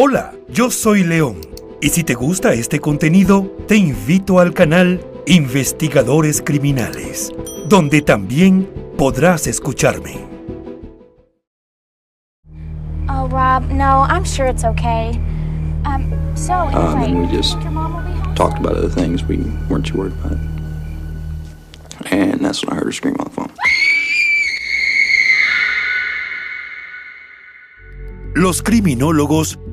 Hola, yo soy León y si te gusta este contenido, te invito al canal Investigadores Criminales, donde también podrás escucharme. Oh, Rob, no, I'm sure it's okay. Um, so Uh, anyway, then we just talked about other things. We weren't too worried about it. And that's when I heard her scream on the phone. Los criminólogos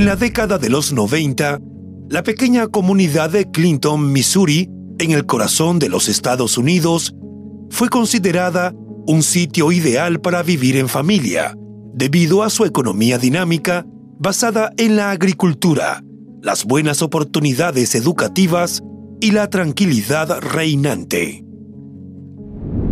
En la década de los 90, la pequeña comunidad de Clinton, Missouri, en el corazón de los Estados Unidos, fue considerada un sitio ideal para vivir en familia, debido a su economía dinámica basada en la agricultura, las buenas oportunidades educativas y la tranquilidad reinante.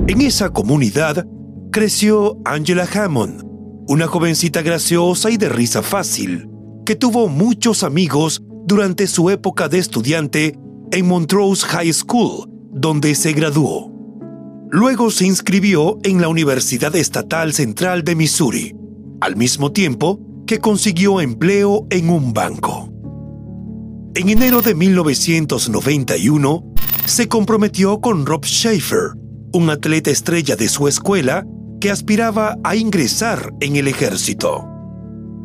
En esa comunidad creció Angela Hammond, una jovencita graciosa y de risa fácil, que tuvo muchos amigos durante su época de estudiante en Montrose High School, donde se graduó. Luego se inscribió en la Universidad Estatal Central de Missouri, al mismo tiempo que consiguió empleo en un banco. En enero de 1991, se comprometió con Rob Schaefer, un atleta estrella de su escuela que aspiraba a ingresar en el ejército.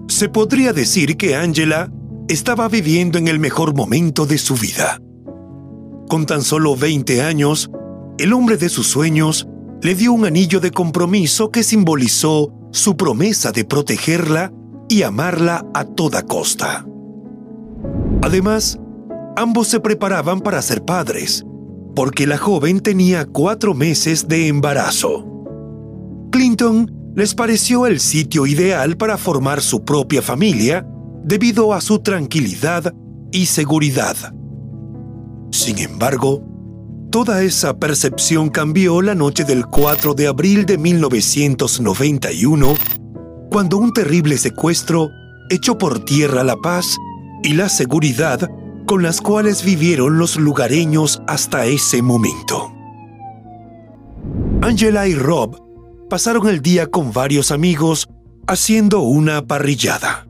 Se podría decir que Angela estaba viviendo en el mejor momento de su vida. Con tan solo 20 años, el hombre de sus sueños le dio un anillo de compromiso que simbolizó su promesa de protegerla y amarla a toda costa. Además, ambos se preparaban para ser padres, porque la joven tenía cuatro meses de embarazo. Clinton les pareció el sitio ideal para formar su propia familia debido a su tranquilidad y seguridad. Sin embargo, toda esa percepción cambió la noche del 4 de abril de 1991, cuando un terrible secuestro echó por tierra la paz y la seguridad con las cuales vivieron los lugareños hasta ese momento. Angela y Rob pasaron el día con varios amigos haciendo una parrillada.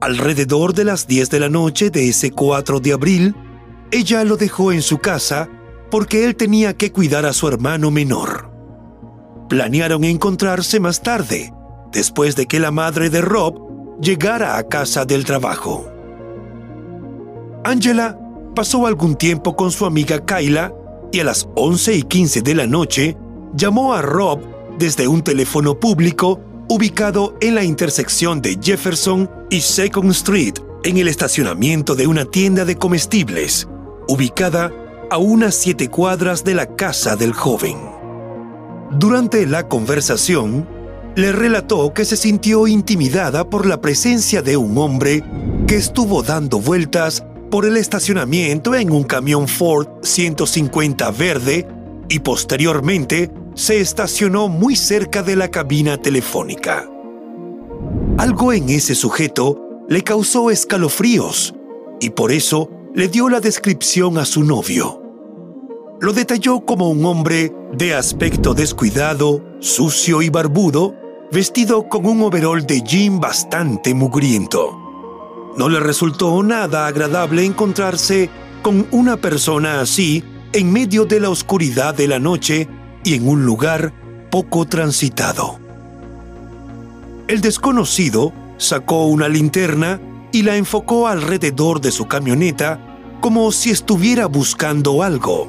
Alrededor de las 10 de la noche de ese 4 de abril, ella lo dejó en su casa porque él tenía que cuidar a su hermano menor. Planearon encontrarse más tarde, después de que la madre de Rob llegara a casa del trabajo. Angela pasó algún tiempo con su amiga Kyla y a las 11 y 15 de la noche llamó a Rob desde un teléfono público ubicado en la intersección de Jefferson y Second Street, en el estacionamiento de una tienda de comestibles, ubicada a unas siete cuadras de la casa del joven. Durante la conversación, le relató que se sintió intimidada por la presencia de un hombre que estuvo dando vueltas por el estacionamiento en un camión Ford 150 verde y posteriormente se estacionó muy cerca de la cabina telefónica. Algo en ese sujeto le causó escalofríos y por eso le dio la descripción a su novio. Lo detalló como un hombre de aspecto descuidado, sucio y barbudo, vestido con un overol de jean bastante mugriento. No le resultó nada agradable encontrarse con una persona así en medio de la oscuridad de la noche y en un lugar poco transitado. El desconocido sacó una linterna y la enfocó alrededor de su camioneta como si estuviera buscando algo.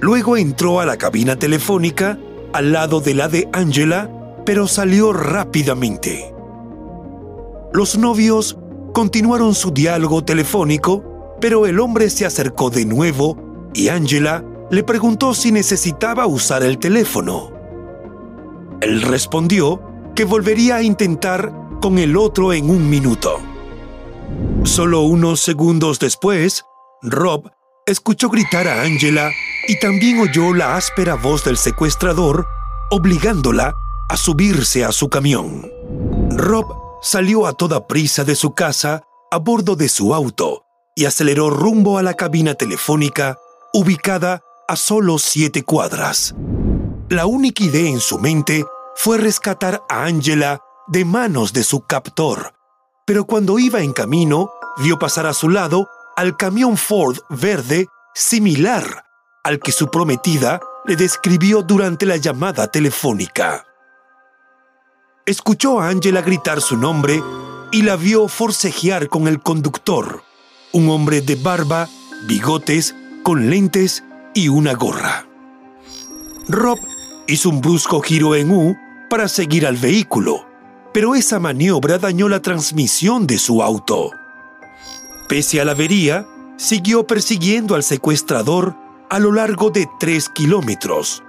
Luego entró a la cabina telefónica al lado de la de Angela, pero salió rápidamente. Los novios continuaron su diálogo telefónico, pero el hombre se acercó de nuevo y Angela le preguntó si necesitaba usar el teléfono. Él respondió que volvería a intentar con el otro en un minuto. Solo unos segundos después, Rob escuchó gritar a Angela y también oyó la áspera voz del secuestrador obligándola a subirse a su camión. Rob salió a toda prisa de su casa a bordo de su auto y aceleró rumbo a la cabina telefónica ubicada a solo siete cuadras. La única idea en su mente fue rescatar a Angela de manos de su captor, pero cuando iba en camino vio pasar a su lado al camión Ford verde similar al que su prometida le describió durante la llamada telefónica escuchó a Angela gritar su nombre y la vio forcejear con el conductor, un hombre de barba, bigotes, con lentes y una gorra. Rob hizo un brusco giro en U para seguir al vehículo, pero esa maniobra dañó la transmisión de su auto. Pese a la avería, siguió persiguiendo al secuestrador a lo largo de tres kilómetros,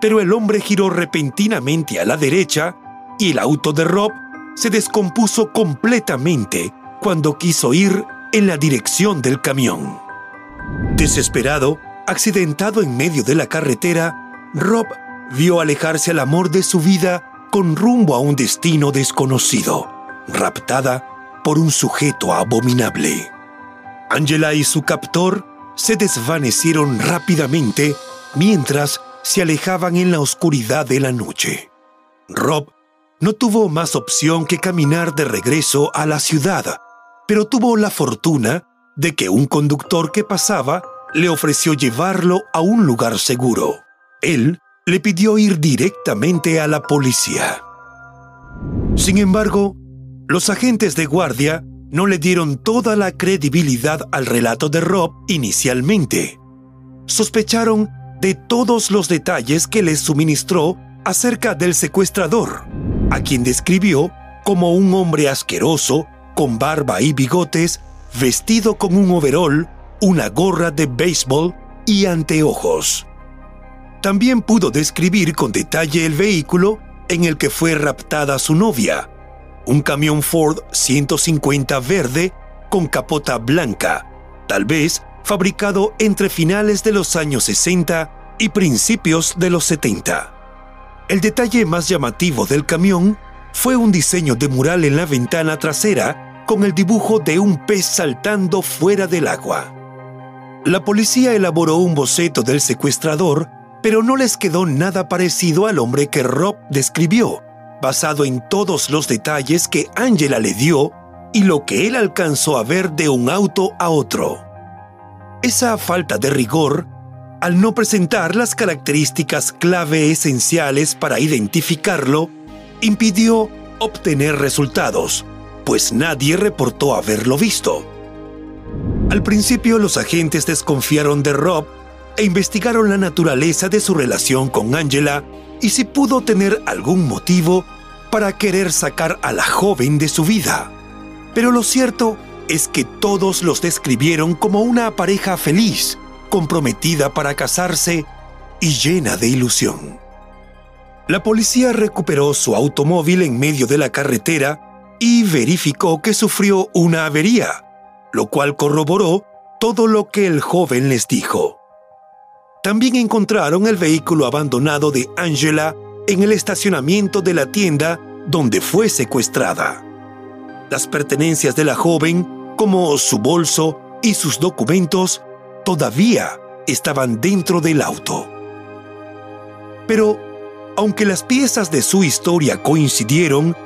pero el hombre giró repentinamente a la derecha y el auto de Rob se descompuso completamente cuando quiso ir en la dirección del camión. Desesperado, accidentado en medio de la carretera, Rob vio alejarse al amor de su vida con rumbo a un destino desconocido, raptada por un sujeto abominable. Angela y su captor se desvanecieron rápidamente mientras se alejaban en la oscuridad de la noche. Rob no tuvo más opción que caminar de regreso a la ciudad, pero tuvo la fortuna de que un conductor que pasaba le ofreció llevarlo a un lugar seguro. Él le pidió ir directamente a la policía. Sin embargo, los agentes de guardia no le dieron toda la credibilidad al relato de Rob inicialmente. Sospecharon de todos los detalles que les suministró acerca del secuestrador a quien describió como un hombre asqueroso, con barba y bigotes, vestido con un overol, una gorra de béisbol y anteojos. También pudo describir con detalle el vehículo en el que fue raptada su novia, un camión Ford 150 verde con capota blanca, tal vez fabricado entre finales de los años 60 y principios de los 70. El detalle más llamativo del camión fue un diseño de mural en la ventana trasera con el dibujo de un pez saltando fuera del agua. La policía elaboró un boceto del secuestrador, pero no les quedó nada parecido al hombre que Rob describió, basado en todos los detalles que Angela le dio y lo que él alcanzó a ver de un auto a otro. Esa falta de rigor al no presentar las características clave esenciales para identificarlo, impidió obtener resultados, pues nadie reportó haberlo visto. Al principio los agentes desconfiaron de Rob e investigaron la naturaleza de su relación con Angela y si pudo tener algún motivo para querer sacar a la joven de su vida. Pero lo cierto es que todos los describieron como una pareja feliz, comprometida para casarse y llena de ilusión. La policía recuperó su automóvil en medio de la carretera y verificó que sufrió una avería, lo cual corroboró todo lo que el joven les dijo. También encontraron el vehículo abandonado de Angela en el estacionamiento de la tienda donde fue secuestrada. Las pertenencias de la joven, como su bolso y sus documentos, todavía estaban dentro del auto. Pero, aunque las piezas de su historia coincidieron,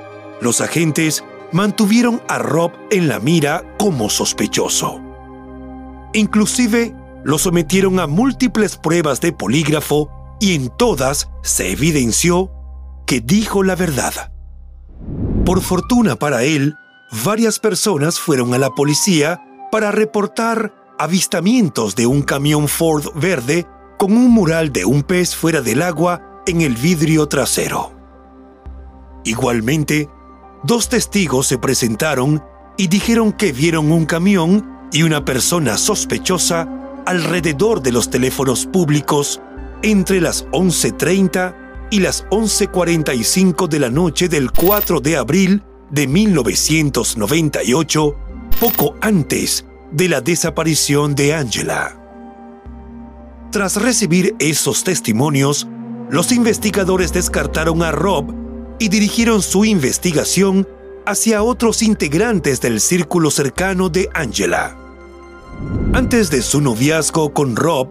los agentes mantuvieron a Rob en la mira como sospechoso. Inclusive lo sometieron a múltiples pruebas de polígrafo y en todas se evidenció que dijo la verdad. Por fortuna para él, varias personas fueron a la policía para reportar avistamientos de un camión Ford verde con un mural de un pez fuera del agua en el vidrio trasero. Igualmente, dos testigos se presentaron y dijeron que vieron un camión y una persona sospechosa alrededor de los teléfonos públicos entre las 11.30 y las 11.45 de la noche del 4 de abril de 1998, poco antes de la desaparición de Angela. Tras recibir esos testimonios, los investigadores descartaron a Rob y dirigieron su investigación hacia otros integrantes del círculo cercano de Angela. Antes de su noviazgo con Rob,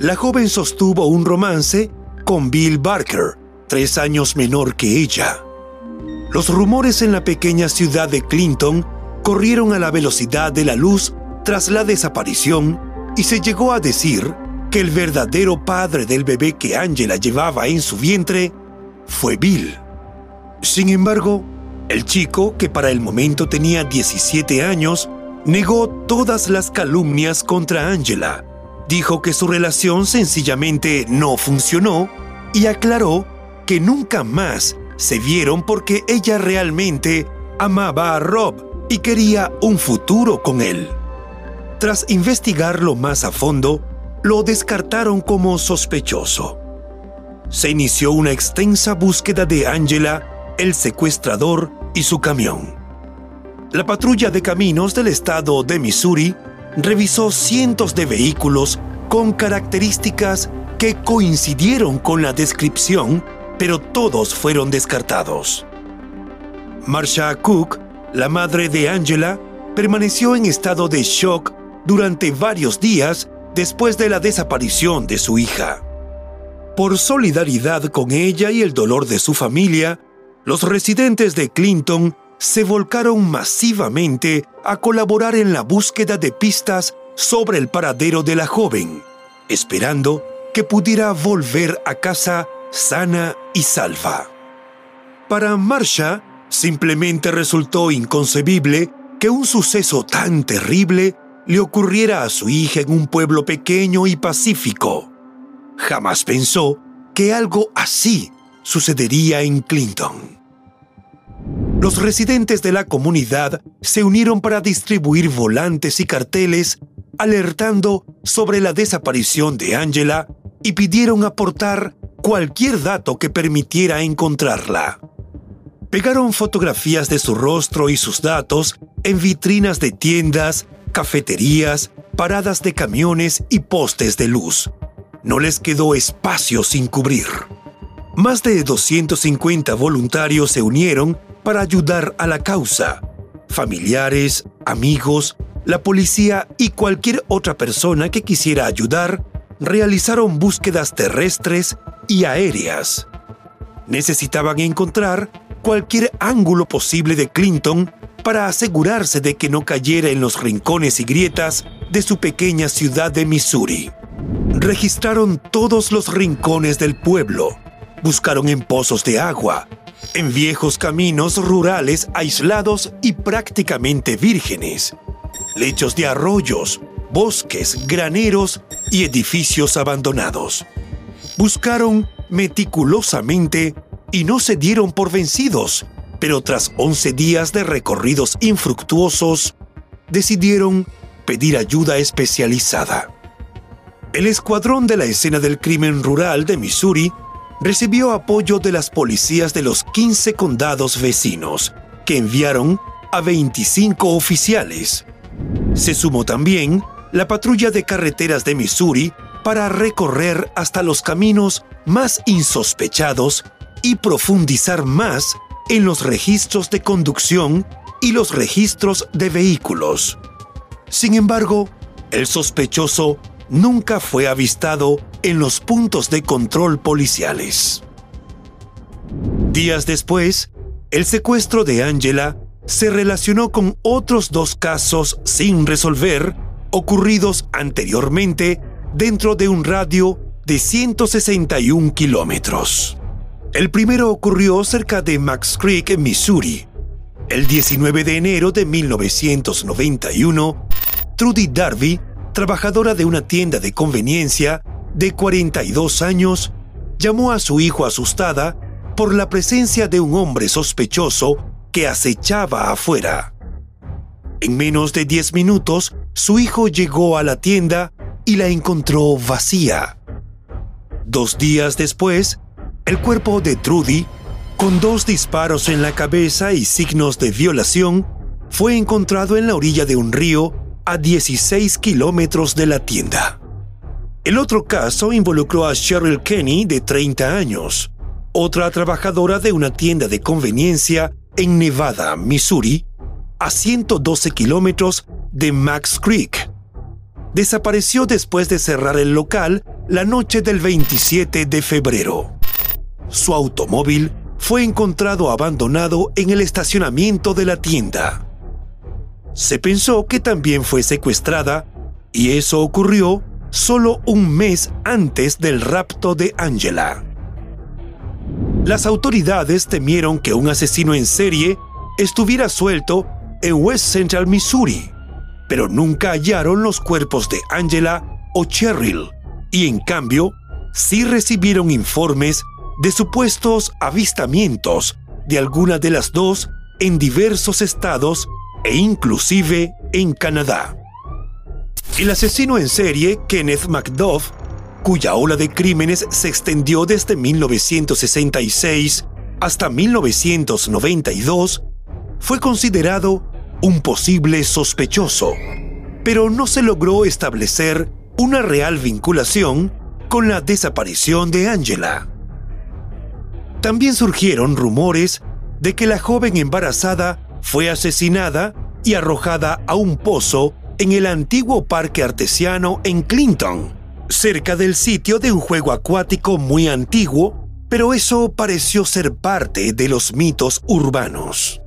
la joven sostuvo un romance con Bill Barker, tres años menor que ella. Los rumores en la pequeña ciudad de Clinton corrieron a la velocidad de la luz tras la desaparición y se llegó a decir que el verdadero padre del bebé que Angela llevaba en su vientre fue Bill. Sin embargo, el chico, que para el momento tenía 17 años, negó todas las calumnias contra Angela, dijo que su relación sencillamente no funcionó y aclaró que nunca más se vieron porque ella realmente amaba a Rob y quería un futuro con él. Tras investigarlo más a fondo, lo descartaron como sospechoso. Se inició una extensa búsqueda de Angela, el secuestrador y su camión. La patrulla de caminos del estado de Missouri revisó cientos de vehículos con características que coincidieron con la descripción, pero todos fueron descartados. Marsha Cook, la madre de Angela, permaneció en estado de shock durante varios días después de la desaparición de su hija. Por solidaridad con ella y el dolor de su familia, los residentes de Clinton se volcaron masivamente a colaborar en la búsqueda de pistas sobre el paradero de la joven, esperando que pudiera volver a casa sana y salva. Para Marsha, simplemente resultó inconcebible que un suceso tan terrible le ocurriera a su hija en un pueblo pequeño y pacífico. Jamás pensó que algo así sucedería en Clinton. Los residentes de la comunidad se unieron para distribuir volantes y carteles alertando sobre la desaparición de Angela y pidieron aportar cualquier dato que permitiera encontrarla. Pegaron fotografías de su rostro y sus datos en vitrinas de tiendas, cafeterías, paradas de camiones y postes de luz. No les quedó espacio sin cubrir. Más de 250 voluntarios se unieron para ayudar a la causa. Familiares, amigos, la policía y cualquier otra persona que quisiera ayudar realizaron búsquedas terrestres y aéreas. Necesitaban encontrar cualquier ángulo posible de Clinton para asegurarse de que no cayera en los rincones y grietas de su pequeña ciudad de Missouri. Registraron todos los rincones del pueblo, buscaron en pozos de agua, en viejos caminos rurales aislados y prácticamente vírgenes, lechos de arroyos, bosques, graneros y edificios abandonados. Buscaron meticulosamente y no se dieron por vencidos, pero tras 11 días de recorridos infructuosos, decidieron pedir ayuda especializada. El escuadrón de la escena del crimen rural de Missouri recibió apoyo de las policías de los 15 condados vecinos, que enviaron a 25 oficiales. Se sumó también la patrulla de carreteras de Missouri para recorrer hasta los caminos más insospechados y profundizar más en los registros de conducción y los registros de vehículos. Sin embargo, el sospechoso nunca fue avistado en los puntos de control policiales. Días después, el secuestro de Angela se relacionó con otros dos casos sin resolver ocurridos anteriormente dentro de un radio de 161 kilómetros. El primero ocurrió cerca de Max Creek, Missouri. El 19 de enero de 1991, Trudy Darby, trabajadora de una tienda de conveniencia de 42 años, llamó a su hijo asustada por la presencia de un hombre sospechoso que acechaba afuera. En menos de 10 minutos, su hijo llegó a la tienda y la encontró vacía. Dos días después, el cuerpo de Trudy, con dos disparos en la cabeza y signos de violación, fue encontrado en la orilla de un río a 16 kilómetros de la tienda. El otro caso involucró a Cheryl Kenny, de 30 años, otra trabajadora de una tienda de conveniencia en Nevada, Missouri, a 112 kilómetros de Max Creek. Desapareció después de cerrar el local la noche del 27 de febrero. Su automóvil fue encontrado abandonado en el estacionamiento de la tienda. Se pensó que también fue secuestrada y eso ocurrió solo un mes antes del rapto de Angela. Las autoridades temieron que un asesino en serie estuviera suelto en West Central Missouri, pero nunca hallaron los cuerpos de Angela o Cheryl, y en cambio, sí recibieron informes de supuestos avistamientos de alguna de las dos en diversos estados e inclusive en Canadá. El asesino en serie, Kenneth McDuff, cuya ola de crímenes se extendió desde 1966 hasta 1992, fue considerado un posible sospechoso, pero no se logró establecer una real vinculación con la desaparición de Angela. También surgieron rumores de que la joven embarazada fue asesinada y arrojada a un pozo en el antiguo parque artesiano en Clinton, cerca del sitio de un juego acuático muy antiguo, pero eso pareció ser parte de los mitos urbanos.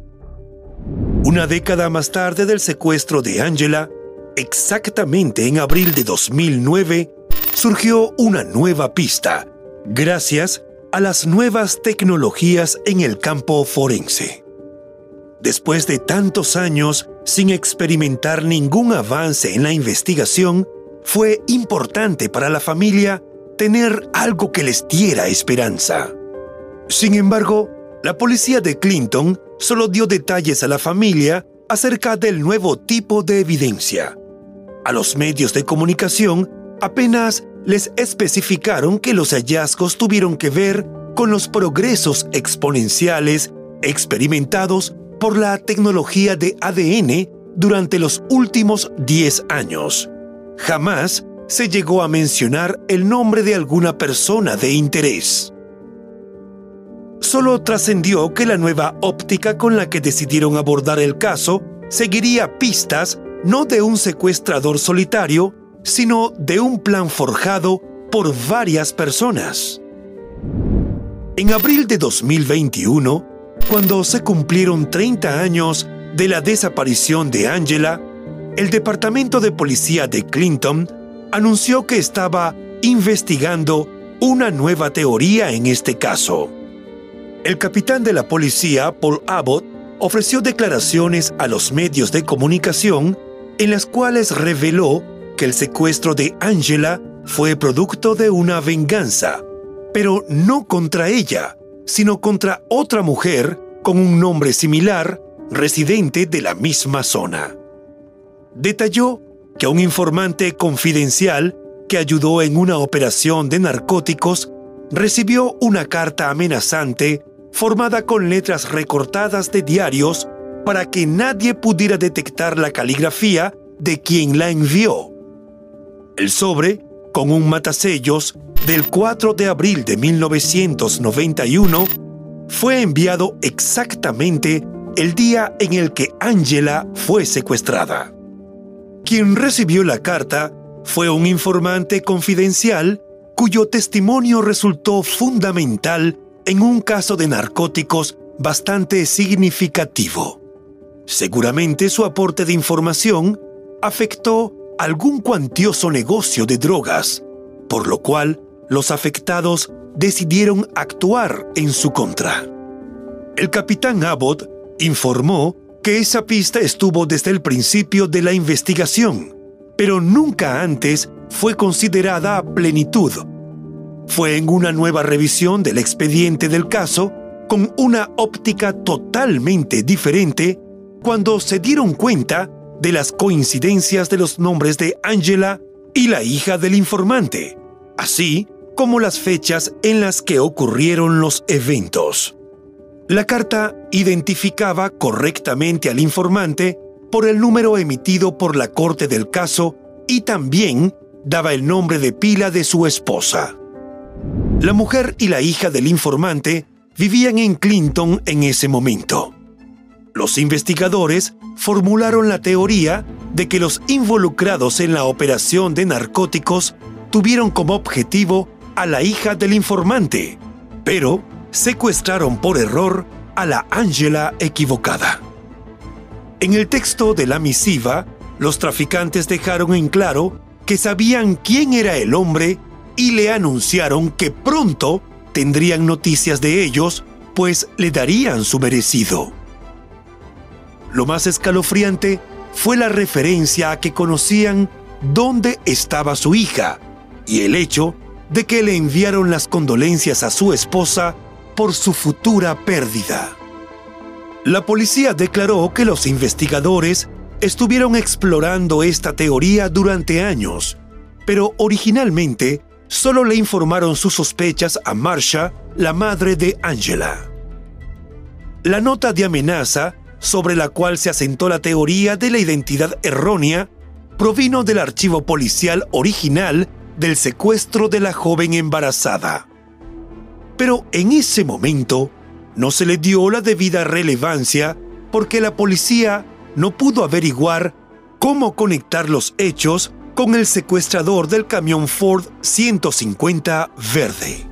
Una década más tarde del secuestro de Angela, exactamente en abril de 2009, surgió una nueva pista, gracias a las nuevas tecnologías en el campo forense. Después de tantos años sin experimentar ningún avance en la investigación, fue importante para la familia tener algo que les diera esperanza. Sin embargo, la policía de Clinton solo dio detalles a la familia acerca del nuevo tipo de evidencia. A los medios de comunicación apenas les especificaron que los hallazgos tuvieron que ver con los progresos exponenciales experimentados por la tecnología de ADN durante los últimos 10 años jamás se llegó a mencionar el nombre de alguna persona de interés. Solo trascendió que la nueva óptica con la que decidieron abordar el caso seguiría pistas no de un secuestrador solitario, sino de un plan forjado por varias personas. En abril de 2021, cuando se cumplieron 30 años de la desaparición de Angela, el Departamento de Policía de Clinton anunció que estaba investigando una nueva teoría en este caso. El capitán de la policía, Paul Abbott, ofreció declaraciones a los medios de comunicación en las cuales reveló que el secuestro de Angela fue producto de una venganza, pero no contra ella, sino contra otra mujer con un nombre similar, residente de la misma zona. Detalló que un informante confidencial que ayudó en una operación de narcóticos recibió una carta amenazante formada con letras recortadas de diarios para que nadie pudiera detectar la caligrafía de quien la envió. El sobre, con un matasellos del 4 de abril de 1991, fue enviado exactamente el día en el que Angela fue secuestrada. Quien recibió la carta fue un informante confidencial cuyo testimonio resultó fundamental en un caso de narcóticos bastante significativo. Seguramente su aporte de información afectó algún cuantioso negocio de drogas, por lo cual los afectados decidieron actuar en su contra. El capitán Abbott informó que esa pista estuvo desde el principio de la investigación, pero nunca antes fue considerada a plenitud. Fue en una nueva revisión del expediente del caso, con una óptica totalmente diferente, cuando se dieron cuenta de las coincidencias de los nombres de Angela y la hija del informante, así como las fechas en las que ocurrieron los eventos. La carta identificaba correctamente al informante por el número emitido por la corte del caso y también daba el nombre de pila de su esposa. La mujer y la hija del informante vivían en Clinton en ese momento. Los investigadores formularon la teoría de que los involucrados en la operación de narcóticos tuvieron como objetivo a la hija del informante, pero secuestraron por error a la Ángela equivocada. En el texto de la misiva, los traficantes dejaron en claro que sabían quién era el hombre y le anunciaron que pronto tendrían noticias de ellos, pues le darían su merecido. Lo más escalofriante fue la referencia a que conocían dónde estaba su hija y el hecho de que le enviaron las condolencias a su esposa por su futura pérdida. La policía declaró que los investigadores estuvieron explorando esta teoría durante años, pero originalmente solo le informaron sus sospechas a Marsha, la madre de Angela. La nota de amenaza sobre la cual se asentó la teoría de la identidad errónea, provino del archivo policial original del secuestro de la joven embarazada. Pero en ese momento no se le dio la debida relevancia porque la policía no pudo averiguar cómo conectar los hechos con el secuestrador del camión Ford 150 verde.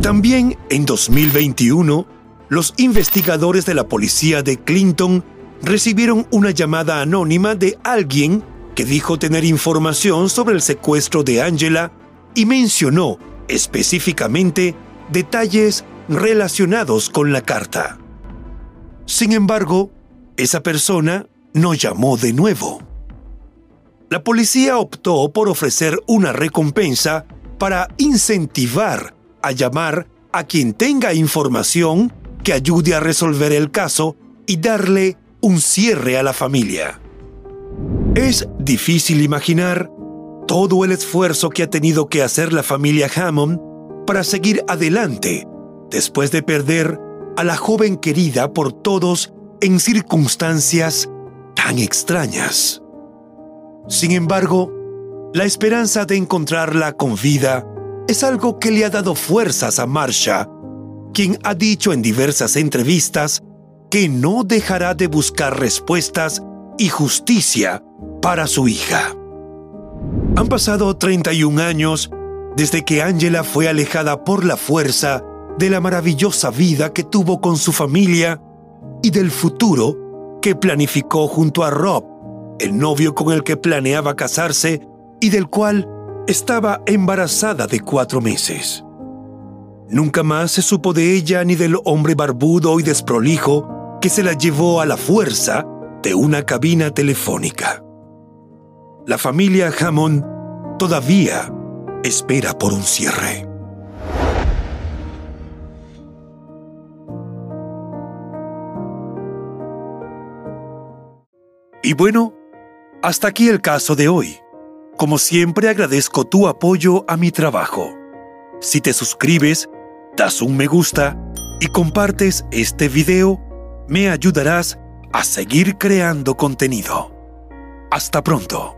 También en 2021, los investigadores de la policía de Clinton recibieron una llamada anónima de alguien que dijo tener información sobre el secuestro de Angela y mencionó específicamente detalles relacionados con la carta. Sin embargo, esa persona no llamó de nuevo. La policía optó por ofrecer una recompensa para incentivar a llamar a quien tenga información que ayude a resolver el caso y darle un cierre a la familia. Es difícil imaginar todo el esfuerzo que ha tenido que hacer la familia Hammond para seguir adelante después de perder a la joven querida por todos en circunstancias tan extrañas. Sin embargo, la esperanza de encontrarla con vida es algo que le ha dado fuerzas a Marsha quien ha dicho en diversas entrevistas que no dejará de buscar respuestas y justicia para su hija. Han pasado 31 años desde que Angela fue alejada por la fuerza de la maravillosa vida que tuvo con su familia y del futuro que planificó junto a Rob, el novio con el que planeaba casarse y del cual estaba embarazada de cuatro meses. Nunca más se supo de ella ni del hombre barbudo y desprolijo que se la llevó a la fuerza de una cabina telefónica. la familia Hammond todavía espera por un cierre. Y bueno, hasta aquí el caso de hoy. Como siempre agradezco tu apoyo a mi trabajo. Si te suscribes, das un me gusta y compartes este video, me ayudarás a seguir creando contenido. Hasta pronto.